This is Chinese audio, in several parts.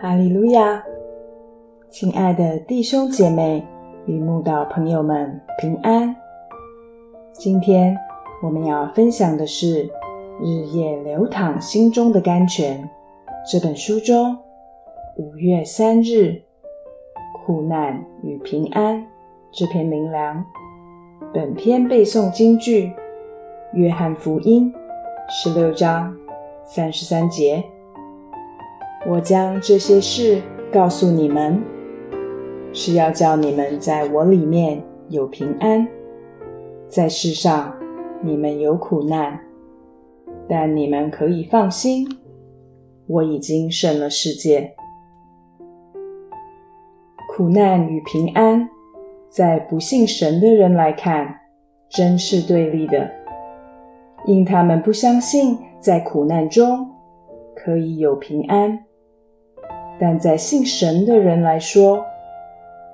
哈利路亚！亲爱的弟兄姐妹与慕道朋友们，平安！今天我们要分享的是《日夜流淌心中的甘泉》这本书中五月三日“苦难与平安”这篇灵粮。本篇背诵京剧《约翰福音》十六章三十三节。我将这些事告诉你们，是要叫你们在我里面有平安。在世上你们有苦难，但你们可以放心，我已经胜了世界。苦难与平安，在不信神的人来看，真是对立的，因他们不相信在苦难中可以有平安。但在信神的人来说，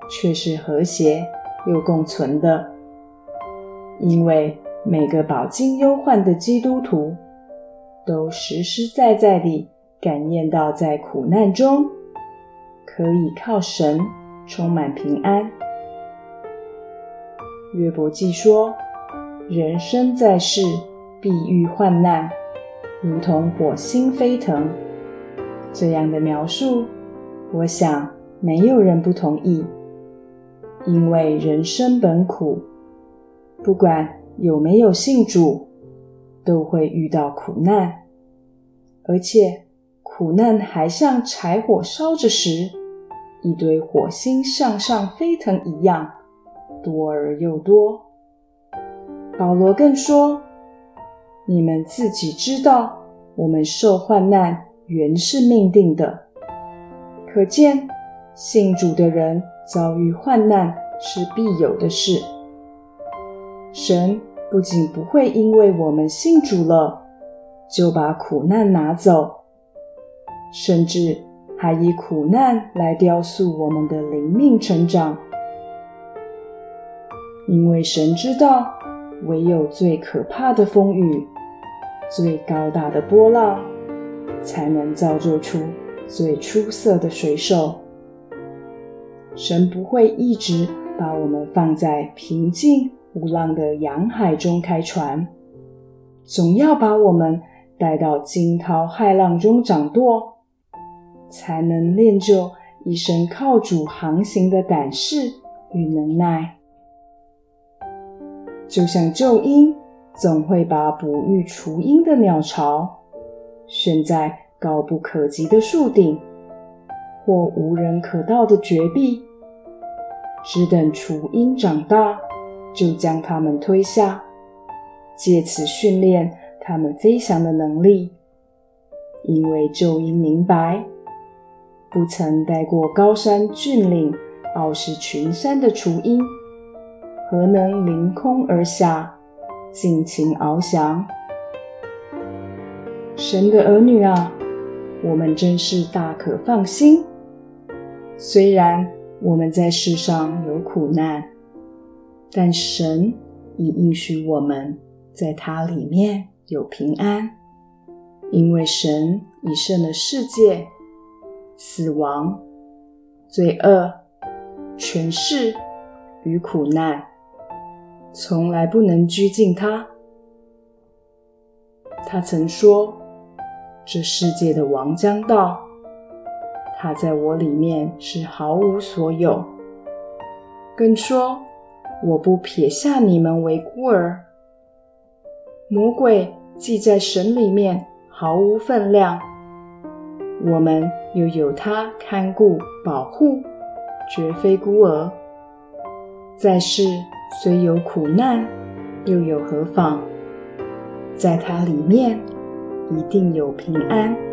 却是和谐又共存的，因为每个饱经忧患的基督徒，都实实在在地感念到，在苦难中可以靠神充满平安。约伯记说：“人生在世，必遇患难，如同火星飞腾。”这样的描述。我想没有人不同意，因为人生本苦，不管有没有信主，都会遇到苦难，而且苦难还像柴火烧着时，一堆火星向上飞腾一样，多而又多。保罗更说：“你们自己知道，我们受患难原是命定的。”可见，信主的人遭遇患难是必有的事。神不仅不会因为我们信主了，就把苦难拿走，甚至还以苦难来雕塑我们的灵命成长。因为神知道，唯有最可怕的风雨、最高大的波浪，才能造就出。最出色的水手，神不会一直把我们放在平静无浪的洋海中开船，总要把我们带到惊涛骇浪中掌舵，才能练就一身靠主航行的胆识与能耐。就像旧鹰总会把哺育雏鹰的鸟巢悬在。高不可及的树顶，或无人可到的绝壁，只等雏鹰长大，就将它们推下，借此训练它们飞翔的能力。因为旧鹰明白，不曾待过高山峻岭、傲视群山的雏鹰，何能凌空而下，尽情翱翔？神的儿女啊！我们真是大可放心。虽然我们在世上有苦难，但神已应许我们在他里面有平安，因为神已胜了世界、死亡、罪恶、权势与苦难，从来不能拘禁他。他曾说。这世界的王将到，他在我里面是毫无所有。更说，我不撇下你们为孤儿。魔鬼既在神里面毫无分量，我们又有他看顾保护，绝非孤儿。在世虽有苦难，又有何妨？在他里面。一定有平安。